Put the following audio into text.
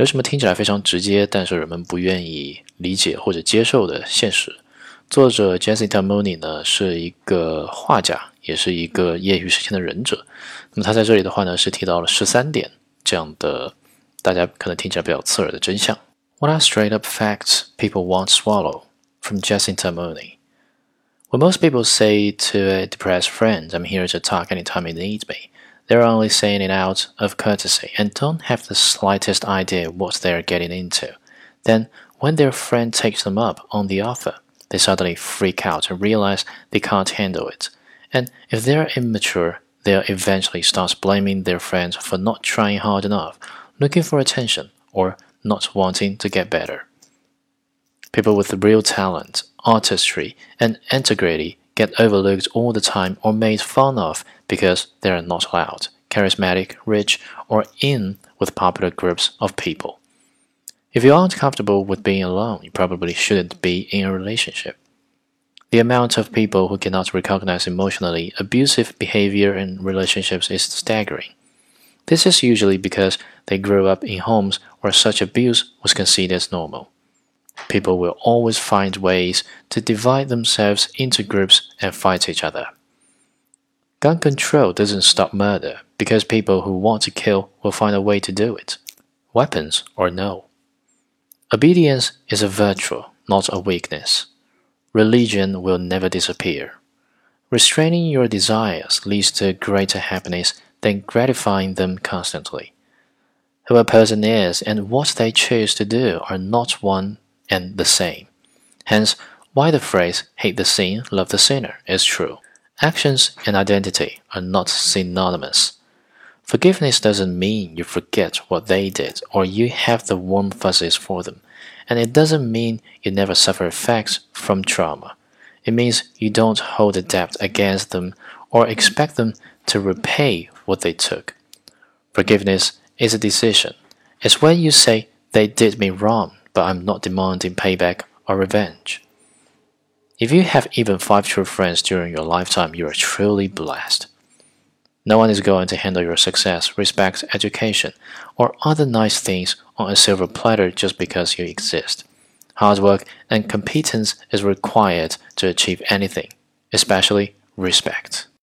有什么听起来非常直接，但是人们不愿意理解或者接受的现实？作者 Jessica Mooney 呢，是一个画家，也是一个业余时间的忍者。那么他在这里的话呢，是提到了十三点这样的，大家可能听起来比较刺耳的真相。What are straight up facts people won't swallow? From Jessica Mooney. When most people say to a depressed friend, I'm here to talk anytime you need me, they're only saying it out of courtesy and don't have the slightest idea what they're getting into. Then, when their friend takes them up on the offer, they suddenly freak out and realize they can't handle it. And if they're immature, they'll eventually start blaming their friends for not trying hard enough, looking for attention, or not wanting to get better. People with real talent, artistry, and integrity get overlooked all the time or made fun of because they are not loud, charismatic, rich, or in with popular groups of people. If you aren't comfortable with being alone, you probably shouldn't be in a relationship. The amount of people who cannot recognize emotionally abusive behavior in relationships is staggering. This is usually because they grew up in homes where such abuse was considered normal. People will always find ways to divide themselves into groups and fight each other. Gun control doesn't stop murder because people who want to kill will find a way to do it. Weapons or no. Obedience is a virtue, not a weakness. Religion will never disappear. Restraining your desires leads to greater happiness than gratifying them constantly. Who a person is and what they choose to do are not one and the same. Hence, why the phrase hate the sin, love the sinner is true. Actions and identity are not synonymous. Forgiveness doesn't mean you forget what they did or you have the warm fuzzies for them, and it doesn't mean you never suffer effects from trauma. It means you don't hold a debt against them or expect them to repay what they took. Forgiveness is a decision. It's when you say, they did me wrong, but I'm not demanding payback or revenge. If you have even five true friends during your lifetime, you are truly blessed. No one is going to handle your success, respect, education, or other nice things on a silver platter just because you exist. Hard work and competence is required to achieve anything, especially respect.